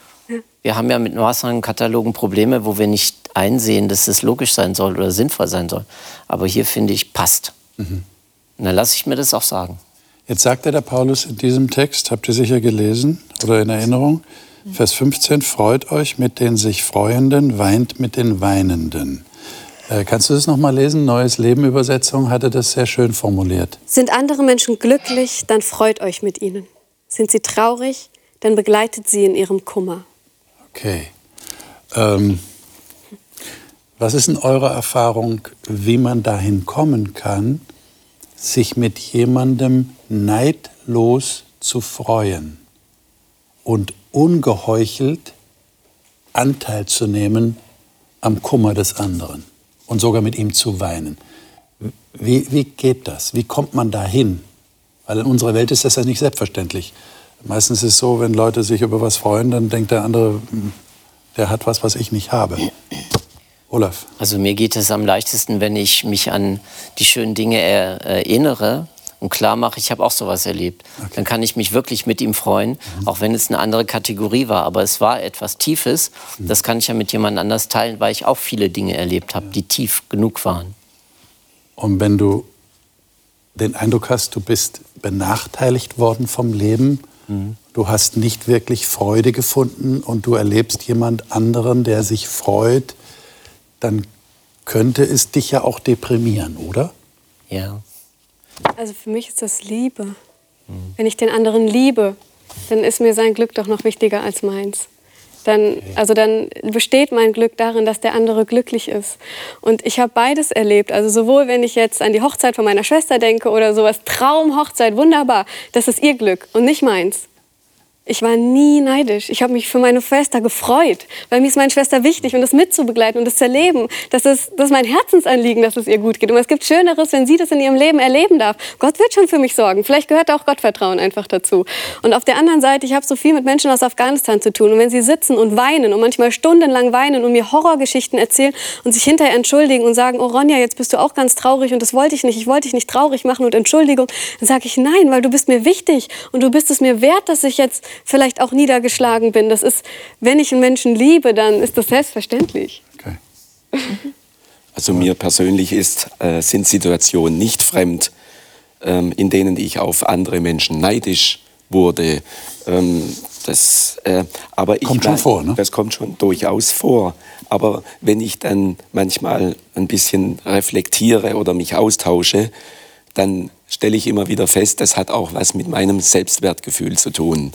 Wir haben ja mit Maßnahmenkatalogen Probleme, wo wir nicht einsehen, dass es logisch sein soll oder sinnvoll sein soll. Aber hier finde ich, passt. Mhm. Und dann lasse ich mir das auch sagen. Jetzt sagt der Paulus in diesem Text, habt ihr sicher gelesen oder in Erinnerung, Vers 15, freut euch mit den sich Freuenden, weint mit den Weinenden. Äh, kannst du das nochmal lesen? Neues Leben Übersetzung hatte das sehr schön formuliert. Sind andere Menschen glücklich, dann freut euch mit ihnen. Sind sie traurig, dann begleitet sie in ihrem Kummer. Okay. Ähm, was ist in eurer Erfahrung, wie man dahin kommen kann, sich mit jemandem neidlos zu freuen und ungeheuchelt Anteil zu nehmen am Kummer des anderen und sogar mit ihm zu weinen? Wie, wie geht das? Wie kommt man dahin? Weil in unserer Welt ist das ja nicht selbstverständlich. Meistens ist es so, wenn Leute sich über was freuen, dann denkt der andere, hm, der hat was, was ich nicht habe. Olaf. Also mir geht es am leichtesten, wenn ich mich an die schönen Dinge er, erinnere und klar mache, ich habe auch sowas erlebt. Okay. Dann kann ich mich wirklich mit ihm freuen, mhm. auch wenn es eine andere Kategorie war. Aber es war etwas Tiefes. Mhm. Das kann ich ja mit jemand anders teilen, weil ich auch viele Dinge erlebt habe, die tief genug waren. Und wenn du den Eindruck hast, du bist benachteiligt worden vom Leben, mhm. du hast nicht wirklich Freude gefunden und du erlebst jemand anderen, der sich freut, dann könnte es dich ja auch deprimieren, oder? Ja. Also für mich ist das Liebe. Mhm. Wenn ich den anderen liebe, dann ist mir sein Glück doch noch wichtiger als meins. Dann, also dann besteht mein Glück darin, dass der andere glücklich ist. Und ich habe beides erlebt. Also sowohl, wenn ich jetzt an die Hochzeit von meiner Schwester denke oder sowas, Traumhochzeit, wunderbar, das ist ihr Glück und nicht meins. Ich war nie neidisch. Ich habe mich für meine Schwester gefreut, weil mir ist meine Schwester wichtig und das mitzubegleiten und das zu erleben. Das ist, das ist mein Herzensanliegen, dass es ihr gut geht. Und es gibt Schöneres, wenn sie das in ihrem Leben erleben darf. Gott wird schon für mich sorgen. Vielleicht gehört auch Gottvertrauen einfach dazu. Und auf der anderen Seite, ich habe so viel mit Menschen aus Afghanistan zu tun. Und wenn sie sitzen und weinen und manchmal stundenlang weinen und mir Horrorgeschichten erzählen und sich hinterher entschuldigen und sagen, oh Ronja, jetzt bist du auch ganz traurig und das wollte ich nicht. Ich wollte dich nicht traurig machen und Entschuldigung. Dann sage ich, nein, weil du bist mir wichtig und du bist es mir wert, dass ich jetzt vielleicht auch niedergeschlagen bin. Das ist, wenn ich einen Menschen liebe, dann ist das selbstverständlich. Okay. Also mir persönlich ist, äh, sind Situationen nicht fremd, ähm, in denen ich auf andere Menschen neidisch wurde. Ähm, das, äh, aber ich kommt schon vor, ne? Das kommt schon durchaus vor. Aber wenn ich dann manchmal ein bisschen reflektiere oder mich austausche, dann stelle ich immer wieder fest, das hat auch was mit meinem Selbstwertgefühl zu tun.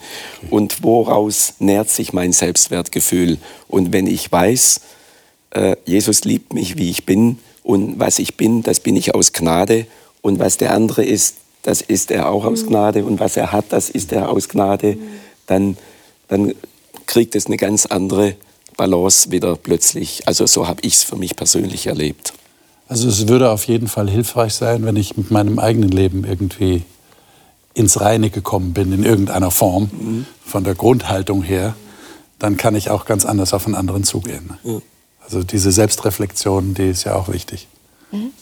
Und woraus nährt sich mein Selbstwertgefühl? Und wenn ich weiß, äh, Jesus liebt mich, wie ich bin, und was ich bin, das bin ich aus Gnade, und was der andere ist, das ist er auch aus mhm. Gnade, und was er hat, das ist er aus Gnade, dann, dann kriegt es eine ganz andere Balance wieder plötzlich. Also so habe ich es für mich persönlich erlebt. Also es würde auf jeden Fall hilfreich sein, wenn ich mit meinem eigenen Leben irgendwie ins Reine gekommen bin, in irgendeiner Form, mhm. von der Grundhaltung her, dann kann ich auch ganz anders auf einen anderen zugehen. Mhm. Also diese Selbstreflexion, die ist ja auch wichtig. Mhm.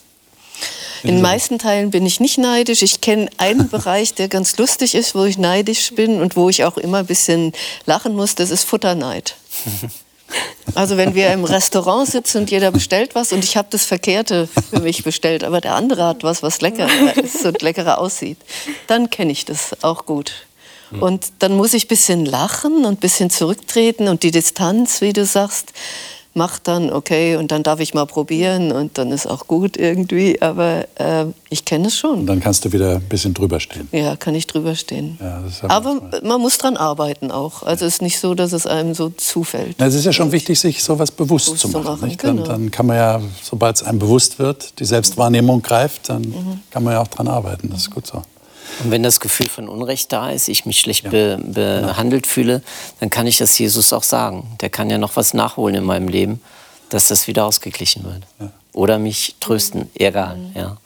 In den meisten Teilen bin ich nicht neidisch. Ich kenne einen Bereich, der ganz lustig ist, wo ich neidisch bin und wo ich auch immer ein bisschen lachen muss. Das ist Futterneid. Also wenn wir im Restaurant sitzen und jeder bestellt was und ich habe das Verkehrte für mich bestellt, aber der andere hat was, was lecker ist und leckerer aussieht, dann kenne ich das auch gut. Und dann muss ich ein bisschen lachen und ein bisschen zurücktreten und die Distanz, wie du sagst, macht dann, okay, und dann darf ich mal probieren und dann ist auch gut irgendwie, aber äh, ich kenne es schon. Und dann kannst du wieder ein bisschen drüber stehen. Ja, kann ich drüber stehen. Ja, aber man muss dran arbeiten auch. Also es ist nicht so, dass es einem so zufällt. es ist ja schon wichtig, sich sowas bewusst, bewusst zu machen. Machen genau. dann, dann, kann man ja, sobald es einem bewusst wird, die Selbstwahrnehmung greift, dann mhm. kann man ja auch dran arbeiten. Das ist gut so. Und wenn das Gefühl von Unrecht da ist, ich mich schlecht be behandelt fühle, dann kann ich das Jesus auch sagen. Der kann ja noch was nachholen in meinem Leben, dass das wieder ausgeglichen wird. Ja. Oder mich trösten, egal. Ja.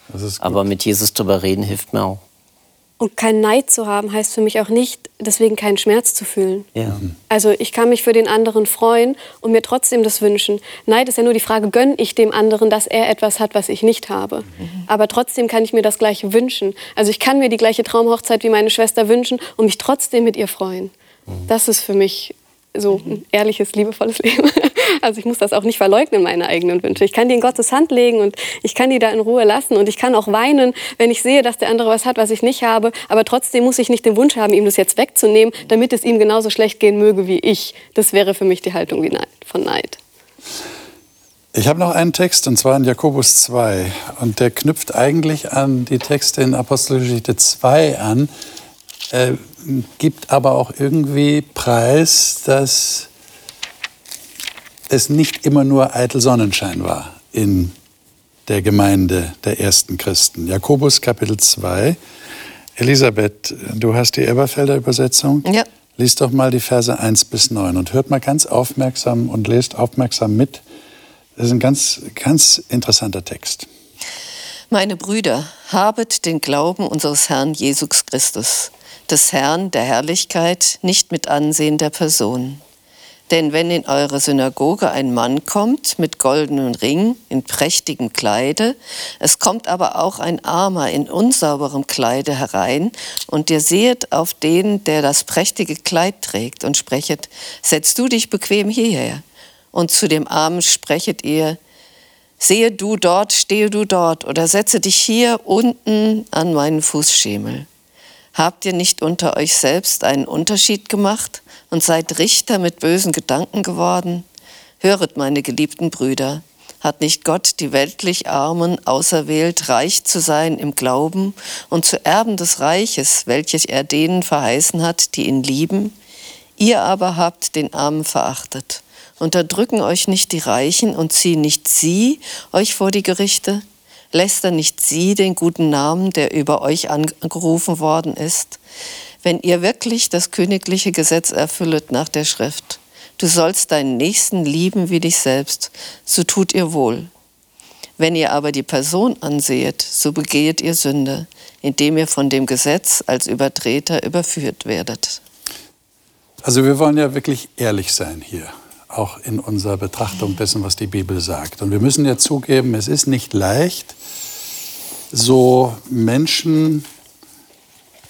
Aber mit Jesus drüber reden hilft mir auch. Und kein Neid zu haben, heißt für mich auch nicht, deswegen keinen Schmerz zu fühlen. Ja. Also ich kann mich für den anderen freuen und mir trotzdem das wünschen. Neid ist ja nur die Frage, gönne ich dem anderen, dass er etwas hat, was ich nicht habe. Mhm. Aber trotzdem kann ich mir das Gleiche wünschen. Also ich kann mir die gleiche Traumhochzeit wie meine Schwester wünschen und mich trotzdem mit ihr freuen. Mhm. Das ist für mich so ein ehrliches, liebevolles Leben. Also ich muss das auch nicht verleugnen, meine eigenen Wünsche. Ich kann die in Gottes Hand legen und ich kann die da in Ruhe lassen und ich kann auch weinen, wenn ich sehe, dass der andere was hat, was ich nicht habe. Aber trotzdem muss ich nicht den Wunsch haben, ihm das jetzt wegzunehmen, damit es ihm genauso schlecht gehen möge wie ich. Das wäre für mich die Haltung von Neid. Ich habe noch einen Text, und zwar in Jakobus 2. Und der knüpft eigentlich an die Texte in Apostelgeschichte 2 an, äh, gibt aber auch irgendwie Preis, dass es nicht immer nur eitel Sonnenschein war in der Gemeinde der ersten Christen. Jakobus Kapitel 2. Elisabeth, du hast die Eberfelder Übersetzung. Ja. Lies doch mal die Verse 1 bis 9 und hört mal ganz aufmerksam und lest aufmerksam mit. Das ist ein ganz, ganz interessanter Text. Meine Brüder, habet den Glauben unseres Herrn Jesus Christus, des Herrn der Herrlichkeit, nicht mit Ansehen der Person. Denn wenn in eure Synagoge ein Mann kommt mit goldenen Ring in prächtigem Kleide, es kommt aber auch ein Armer in unsauberem Kleide herein, und ihr sehet auf den, der das prächtige Kleid trägt, und sprechet, setz du dich bequem hierher und zu dem Armen sprechet ihr, sehe du dort, stehe du dort oder setze dich hier unten an meinen Fußschemel. Habt ihr nicht unter euch selbst einen Unterschied gemacht und seid Richter mit bösen Gedanken geworden? Höret, meine geliebten Brüder, hat nicht Gott die weltlich Armen auserwählt, reich zu sein im Glauben und zu Erben des Reiches, welches er denen verheißen hat, die ihn lieben? Ihr aber habt den Armen verachtet Unterdrücken euch nicht die Reichen und ziehen nicht sie euch vor die Gerichte? Lästern nicht sie den guten Namen, der über euch angerufen worden ist? Wenn ihr wirklich das königliche Gesetz erfüllet nach der Schrift, du sollst deinen Nächsten lieben wie dich selbst, so tut ihr wohl. Wenn ihr aber die Person ansehet, so begehet ihr Sünde, indem ihr von dem Gesetz als Übertreter überführt werdet. Also wir wollen ja wirklich ehrlich sein hier auch in unserer Betrachtung dessen, was die Bibel sagt. Und wir müssen ja zugeben, es ist nicht leicht, so Menschen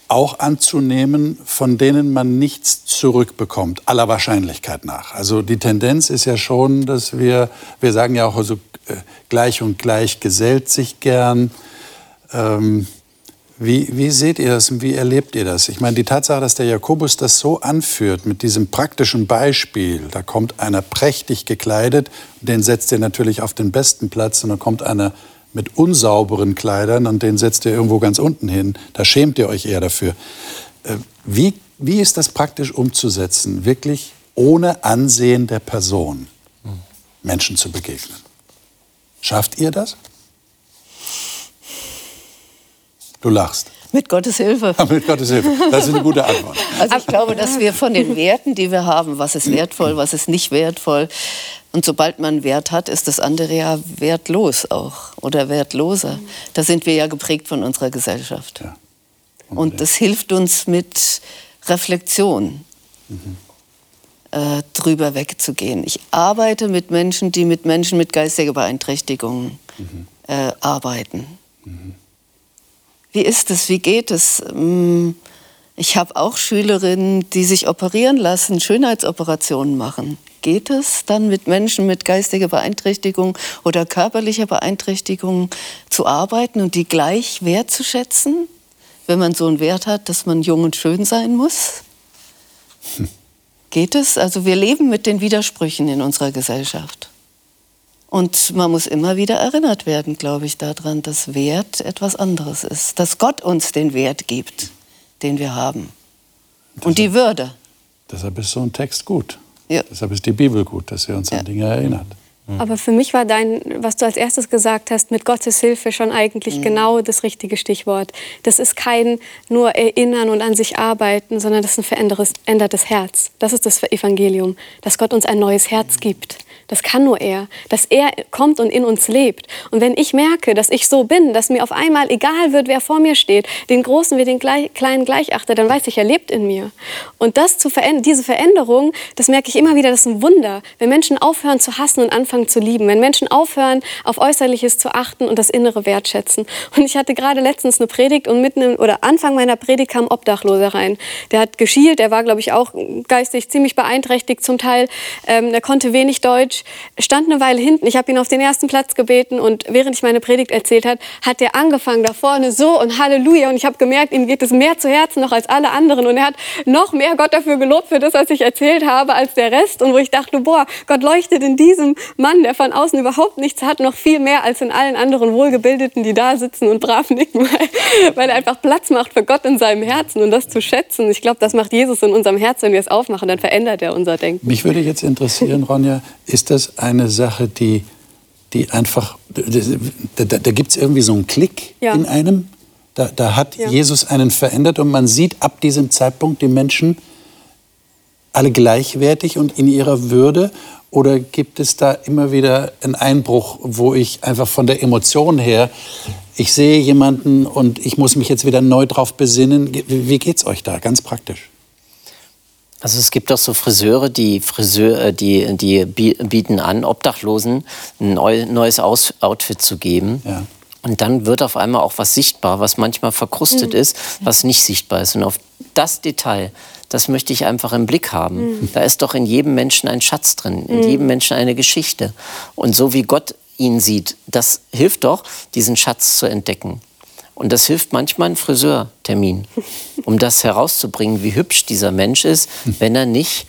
auch anzunehmen, von denen man nichts zurückbekommt, aller Wahrscheinlichkeit nach. Also die Tendenz ist ja schon, dass wir, wir sagen ja auch, also äh, gleich und gleich gesellt sich gern. Ähm, wie, wie seht ihr das und wie erlebt ihr das? Ich meine, die Tatsache, dass der Jakobus das so anführt mit diesem praktischen Beispiel, da kommt einer prächtig gekleidet, den setzt er natürlich auf den besten Platz und dann kommt einer mit unsauberen Kleidern und den setzt ihr irgendwo ganz unten hin. Da schämt ihr euch eher dafür. Äh, wie, wie ist das praktisch umzusetzen, wirklich ohne Ansehen der Person Menschen zu begegnen? Schafft ihr das? Du lachst. Mit Gottes Hilfe. Mit Gottes Hilfe. Das ist eine gute Antwort. Also ich glaube, dass wir von den Werten, die wir haben, was ist wertvoll, was ist nicht wertvoll, und sobald man Wert hat, ist das andere ja wertlos auch oder wertloser. Da sind wir ja geprägt von unserer Gesellschaft. Ja. Und das hilft uns mit Reflexion. Mhm. Äh, drüber wegzugehen. Ich arbeite mit Menschen, die mit Menschen mit geistiger Beeinträchtigung mhm. äh, arbeiten. Mhm. Wie ist es? Wie geht es? Mm, ich habe auch Schülerinnen, die sich operieren lassen, Schönheitsoperationen machen. Geht es dann mit Menschen mit geistiger Beeinträchtigung oder körperlicher Beeinträchtigung zu arbeiten und die gleich wertzuschätzen, wenn man so einen Wert hat, dass man jung und schön sein muss? Hm. Geht es? Also wir leben mit den Widersprüchen in unserer Gesellschaft. Und man muss immer wieder erinnert werden, glaube ich, daran, dass Wert etwas anderes ist. Dass Gott uns den Wert gibt, den wir haben. Deshalb, Und die Würde. Deshalb ist so ein Text gut. Ja. Deshalb ist die Bibel gut, dass sie uns ja. an Dinge erinnert. Aber für mich war dein, was du als erstes gesagt hast, mit Gottes Hilfe schon eigentlich mhm. genau das richtige Stichwort. Das ist kein nur Erinnern und an sich arbeiten, sondern das ist ein verändertes Herz. Das ist das Evangelium, dass Gott uns ein neues Herz gibt. Das kann nur er, dass er kommt und in uns lebt. Und wenn ich merke, dass ich so bin, dass mir auf einmal egal wird, wer vor mir steht, den Großen wie den Kleinen gleich achte, dann weiß ich, er lebt in mir. Und das zu verändern, diese Veränderung, das merke ich immer wieder, das ist ein Wunder. Wenn Menschen aufhören zu hassen und anfangen zu lieben, wenn Menschen aufhören, auf Äußerliches zu achten und das Innere wertschätzen. Und ich hatte gerade letztens eine Predigt und mitten im, oder Anfang meiner Predigt kam ein Obdachloser rein. Der hat geschielt, der war, glaube ich, auch geistig ziemlich beeinträchtigt zum Teil. Ähm, der konnte wenig Deutsch stand eine Weile hinten. Ich habe ihn auf den ersten Platz gebeten und während ich meine Predigt erzählt habe, hat er angefangen da vorne so und Halleluja. Und ich habe gemerkt, ihm geht es mehr zu Herzen noch als alle anderen. Und er hat noch mehr Gott dafür gelobt für das, was ich erzählt habe, als der Rest. Und wo ich dachte, boah, Gott leuchtet in diesem Mann, der von außen überhaupt nichts hat, noch viel mehr als in allen anderen Wohlgebildeten, die da sitzen und brav nicken, weil, weil er einfach Platz macht für Gott in seinem Herzen und das zu schätzen. Ich glaube, das macht Jesus in unserem Herzen, wenn wir es aufmachen, dann verändert er unser Denken. Mich würde jetzt interessieren, Ronja, ist das eine Sache, die, die einfach, da, da, da gibt es irgendwie so einen Klick Ja. in einem? Da, da hat Ja. Jesus einen verändert und man sieht ab diesem Zeitpunkt die Menschen alle gleichwertig und in ihrer Würde? Oder gibt es da immer wieder einen Einbruch, wo ich einfach von der Emotion her, ich sehe jemanden und ich muss mich jetzt wieder neu drauf besinnen? Wie, geht's euch da, ganz praktisch? Also es gibt auch so Friseure, die, Friseur, äh, die, die bi- bieten an, Obdachlosen ein neu, neues Aus Outfit zu geben. Ja. Und dann wird auf einmal auch was sichtbar, was manchmal verkrustet ist, was nicht sichtbar ist. Und auf das Detail, das möchte ich einfach im Blick haben. Da ist doch in jedem Menschen ein Schatz drin, in jedem Menschen eine Geschichte. Und so wie Gott ihn sieht, das hilft doch, diesen Schatz zu entdecken. Und das hilft manchmal ein Friseurtermin, um das herauszubringen, wie hübsch dieser Mensch ist, wenn er nicht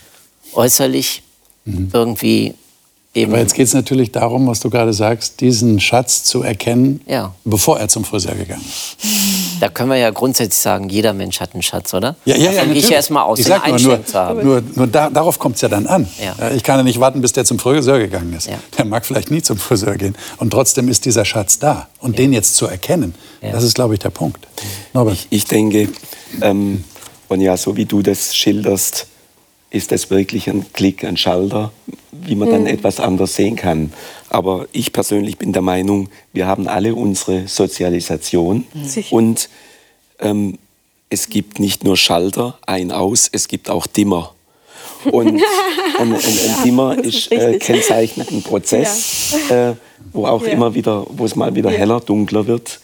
äußerlich irgendwie eben. Aber jetzt geht es natürlich darum, was du gerade sagst, diesen Schatz zu erkennen, Ja. bevor er zum Friseur gegangen ist. Da können wir ja grundsätzlich sagen, jeder Mensch hat einen Schatz, oder? Ja, ja, ja, ich ja erstmal aus, ich den sag nur, nur, Einstellung zu haben. nur, nur da, darauf kommt es ja dann an. Ja. Ich kann ja nicht warten, bis der zum Friseur gegangen ist. Ja. Der mag vielleicht nie zum Friseur gehen. Und trotzdem ist dieser Schatz da. Und den jetzt zu erkennen, Ja. das ist, glaube ich, der Punkt. Norbert. Ich denke, ähm, und ja, so wie du das schilderst, ist das wirklich ein Klick, ein Schalter, wie man dann etwas anders sehen kann. Aber ich persönlich bin der Meinung, wir haben alle unsere Sozialisation Sicher. und ähm, es gibt nicht nur Schalter, ein aus, es gibt auch Dimmer. Und ein, ein, ein Dimmer ist, äh, kennzeichnet ein Prozess, äh, wo auch Ja. immer wieder, wo es mal wieder Ja. heller, dunkler wird.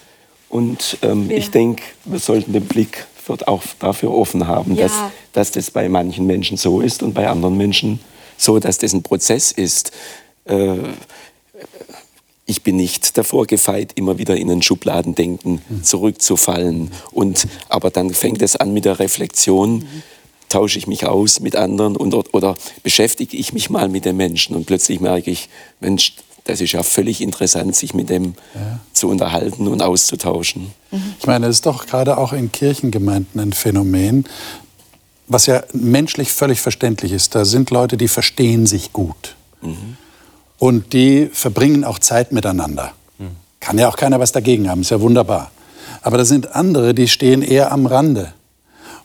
Und ähm, Ja. ich denke, wir sollten den Blick auch dafür offen haben, Ja. dass, dass das bei manchen Menschen so ist und bei anderen Menschen so, dass das ein Prozess ist. Äh, ich bin nicht davor gefeit, immer wieder in ein Schubladendenken zurückzufallen. Und, aber dann fängt es an mit der Reflexion, tausche ich mich aus mit anderen und, oder beschäftige ich mich mal mit dem Menschen und plötzlich merke ich, Mensch, das ist ja völlig interessant, sich mit dem zu unterhalten und auszutauschen. Ich meine, es ist doch gerade auch in Kirchengemeinden ein Phänomen, was ja menschlich völlig verständlich ist. Da sind Leute, die verstehen sich gut. Und die verbringen auch Zeit miteinander. Kann ja auch keiner was dagegen haben, ist ja wunderbar. Aber da sind andere, die stehen eher am Rande.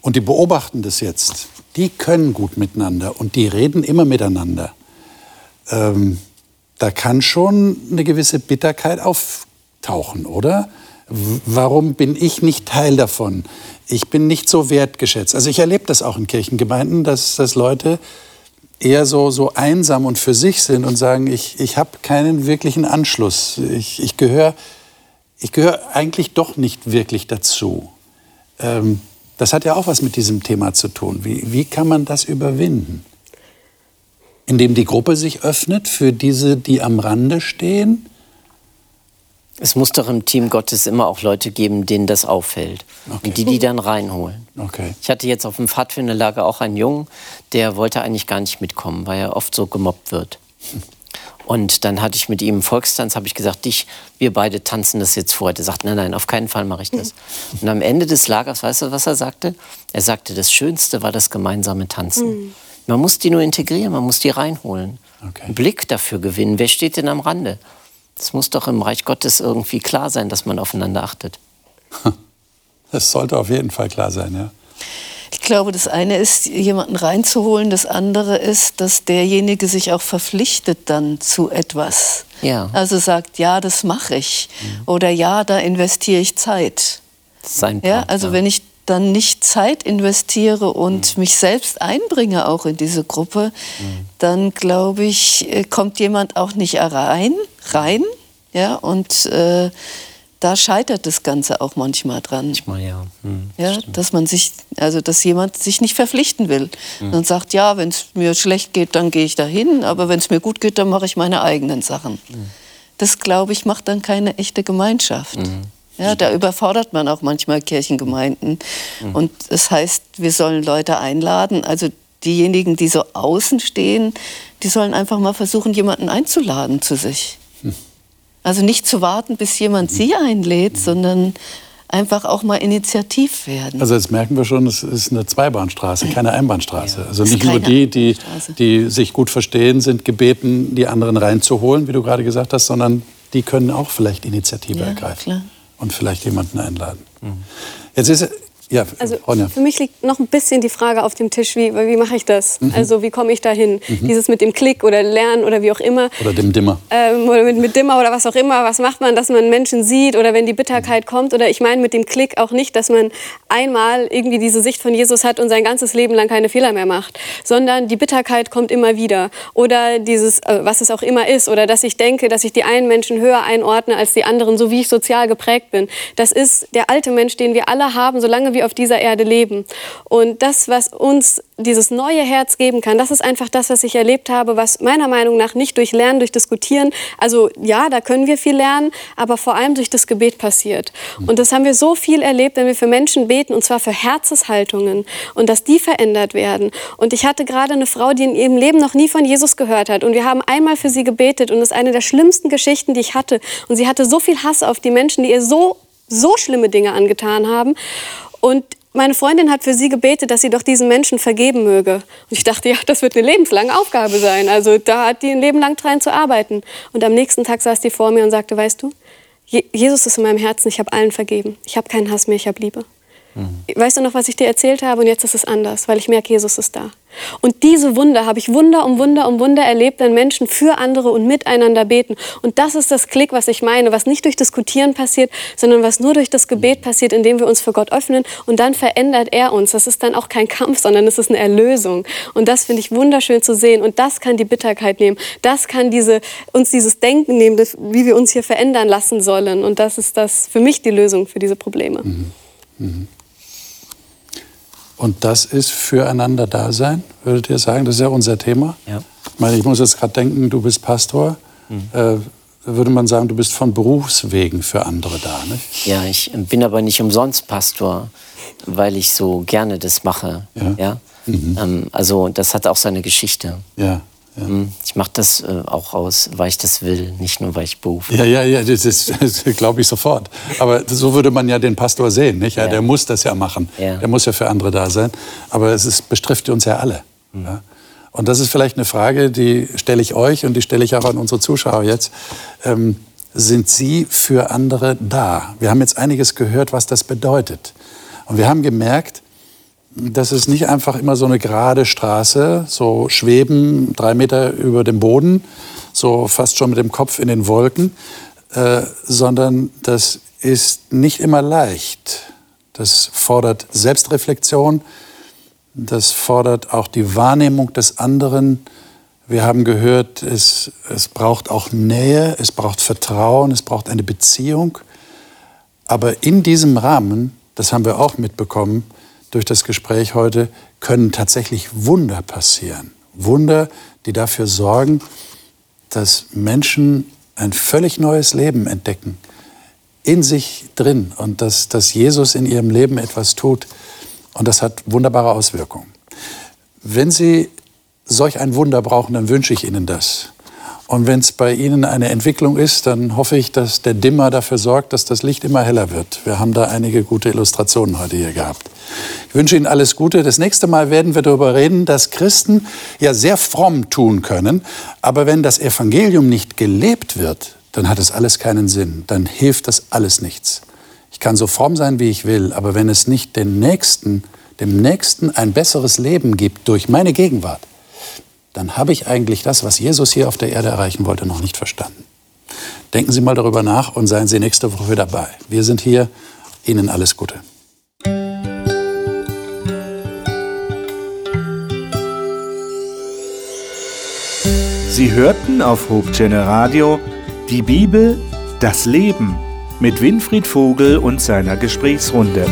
Und die beobachten das jetzt. Die können gut miteinander und die reden immer miteinander. Ähm, da kann schon eine gewisse Bitterkeit auftauchen, oder? Warum bin ich nicht Teil davon? Ich bin nicht so wertgeschätzt. Also ich erlebe das auch in Kirchengemeinden, dass, dass Leute eher so, so einsam und für sich sind und sagen, ich, ich habe keinen wirklichen Anschluss. Ich, ich gehöre ich gehör eigentlich doch nicht wirklich dazu. Ähm, das hat ja auch was mit diesem Thema zu tun. Wie, wie kann man das überwinden? Indem die Gruppe sich öffnet für diese, die am Rande stehen? Es muss doch im Team Gottes immer auch Leute geben, denen das auffällt. Okay. Und die die dann reinholen. Okay. Ich hatte jetzt auf dem Pfadfinderlager auch einen Jungen, der wollte eigentlich gar nicht mitkommen, weil er oft so gemobbt wird. Und dann hatte ich mit ihm einen Volkstanz, habe ich gesagt, dich, wir beide tanzen das jetzt vor. Der sagt, nein, nein, auf keinen Fall mache ich das. Und am Ende des Lagers, weißt du, was er sagte? Er sagte, das Schönste war das gemeinsame Tanzen. Man muss die nur integrieren, man muss die reinholen. Okay. Einen Blick dafür gewinnen. Wer steht denn am Rande? Es muss doch im Reich Gottes irgendwie klar sein, dass man aufeinander achtet. Das sollte auf jeden Fall klar sein, ja. Ich glaube, das eine ist, jemanden reinzuholen, das andere ist, dass derjenige sich auch verpflichtet dann zu etwas. Ja. Also sagt, ja, das mache ich. Oder ja, da investiere ich Zeit. Das ist sein Ja, Part, also wenn ich dann nicht Zeit investiere und mich selbst einbringe auch in diese Gruppe, dann glaube ich, äh, kommt jemand auch nicht rein, rein, ja, und äh, da scheitert das Ganze auch manchmal dran. Manchmal, ja. Hm, Ja, dass man sich, also dass jemand sich nicht verpflichten will und sagt, ja, wenn es mir schlecht geht, dann gehe ich dahin, aber wenn es mir gut geht, dann mache ich meine eigenen Sachen. Das glaube ich macht dann keine echte Gemeinschaft. Ja, da überfordert man auch manchmal Kirchengemeinden. Und es heißt, wir sollen Leute einladen. Also diejenigen, die so außen stehen, die sollen einfach mal versuchen, jemanden einzuladen zu sich. Hm. Also nicht zu warten, bis jemand sie einlädt, sondern einfach auch mal initiativ werden. Also jetzt merken wir schon, es ist eine Zweibahnstraße, keine Einbahnstraße. Also nicht nur die, die, die sich gut verstehen, sind gebeten, die anderen reinzuholen, wie du gerade gesagt hast, sondern die können auch vielleicht Initiative ja, ergreifen klar. Und vielleicht jemanden einladen. Mhm. Jetzt ist ja, also Ronja. für mich liegt noch ein bisschen die Frage auf dem Tisch, wie, wie mache ich das? Mhm. Also wie komme ich da hin? Mhm. Dieses mit dem Klick oder Lernen oder wie auch immer. Oder dem Dimmer. Ähm, oder mit, mit Dimmer oder was auch immer. Was macht man, dass man Menschen sieht oder wenn die Bitterkeit kommt? Oder ich meine mit dem Klick auch nicht, dass man einmal irgendwie diese Sicht von Jesus hat und sein ganzes Leben lang keine Fehler mehr macht, sondern die Bitterkeit kommt immer wieder. Oder dieses, äh, was es auch immer ist. Oder dass ich denke, dass ich die einen Menschen höher einordne als die anderen, so wie ich sozial geprägt bin. Das ist der alte Mensch, den wir alle haben, solange wir wir auf dieser Erde leben. Und das, was uns dieses neue Herz geben kann, das ist einfach das, was ich erlebt habe, was meiner Meinung nach nicht durch Lernen, durch Diskutieren, also ja, da können wir viel lernen, aber vor allem durch das Gebet passiert. Und das haben wir so viel erlebt, wenn wir für Menschen beten, und zwar für Herzenshaltungen und dass die verändert werden. Und ich hatte gerade eine Frau, die in ihrem Leben noch nie von Jesus gehört hat. Und wir haben einmal für sie gebetet und das ist eine der schlimmsten Geschichten, die ich hatte. Und sie hatte so viel Hass auf die Menschen, die ihr so so schlimme Dinge angetan haben. Und meine Freundin hat für sie gebetet, dass sie doch diesen Menschen vergeben möge. Und ich dachte, ja, das wird eine lebenslange Aufgabe sein. Also da hat die ein Leben lang dran zu arbeiten. Und am nächsten Tag saß die vor mir und sagte, weißt du, Jesus ist in meinem Herzen, ich habe allen vergeben. Ich habe keinen Hass mehr, ich habe Liebe. Mhm. Weißt du noch, was ich dir erzählt habe? Und jetzt ist es anders, weil ich merke, Jesus ist da. Und diese Wunder habe ich Wunder um Wunder um Wunder erlebt, wenn Menschen für andere und miteinander beten. Und das ist das Klick, was ich meine, was nicht durch Diskutieren passiert, sondern was nur durch das Gebet passiert, indem wir uns für Gott öffnen und dann verändert er uns. Das ist dann auch kein Kampf, sondern es ist eine Erlösung. Und das finde ich wunderschön zu sehen. Und das kann die Bitterkeit nehmen. Das kann diese, uns dieses Denken nehmen, wie wir uns hier verändern lassen sollen. Und das ist das für mich die Lösung für diese Probleme. Mhm. Mhm. Und das ist füreinander Dasein, würdet ihr sagen? Das ist ja unser Thema. Ja. Ich meine, ich muss jetzt gerade denken, du bist Pastor. Mhm. Äh, würde man sagen, du bist von Berufswegen für andere da, nicht? Ja, ich bin aber nicht umsonst Pastor, weil ich so gerne das mache. Ja. ja? Mhm. Ähm, also das hat auch seine Geschichte. Ja. Ja. Hm, ich mache das äh, auch aus, weil ich das will, nicht nur weil ich berufe. Ja, ja, ja, das, ist, das glaube ich sofort. Aber so würde man ja den Pastor sehen, nicht? Ja, ja. Der muss das ja machen. Ja. Der muss ja für andere da sein. Aber es ist, betrifft uns ja alle. Mhm. Ja? Und das ist vielleicht eine Frage, die stelle ich euch und die stelle ich auch an unsere Zuschauer jetzt. Ähm, sind Sie für andere da? Wir haben jetzt einiges gehört, was das bedeutet. Und wir haben gemerkt, das ist nicht einfach immer so eine gerade Straße, so schweben drei Meter über dem Boden, so fast schon mit dem Kopf in den Wolken, äh, sondern das ist nicht immer leicht. Das fordert Selbstreflexion, das fordert auch die Wahrnehmung des anderen. Wir haben gehört, es, es braucht auch Nähe, es braucht Vertrauen, es braucht eine Beziehung. Aber in diesem Rahmen, das haben wir auch mitbekommen, durch das Gespräch heute, können tatsächlich Wunder passieren. Wunder, die dafür sorgen, dass Menschen ein völlig neues Leben entdecken, in sich drin und dass, dass Jesus in ihrem Leben etwas tut. Und das hat wunderbare Auswirkungen. Wenn Sie solch ein Wunder brauchen, dann wünsche ich Ihnen das. Und wenn es bei Ihnen eine Entwicklung ist, dann hoffe ich, dass der Dimmer dafür sorgt, dass das Licht immer heller wird. Wir haben da einige gute Illustrationen heute hier gehabt. Ich wünsche Ihnen alles Gute. Das nächste Mal werden wir darüber reden, dass Christen ja sehr fromm tun können, aber wenn das Evangelium nicht gelebt wird, dann hat es alles keinen Sinn. Dann hilft das alles nichts. Ich kann so fromm sein, wie ich will, aber wenn es nicht den Nächsten, dem Nächsten ein besseres Leben gibt durch meine Gegenwart, dann habe ich eigentlich das, was Jesus hier auf der Erde erreichen wollte, noch nicht verstanden. Denken Sie mal darüber nach und seien Sie nächste Woche dabei. Wir sind hier. Ihnen alles Gute. Sie hörten auf Hochchannel Radio die Bibel, das Leben mit Winfried Vogel und seiner Gesprächsrunde.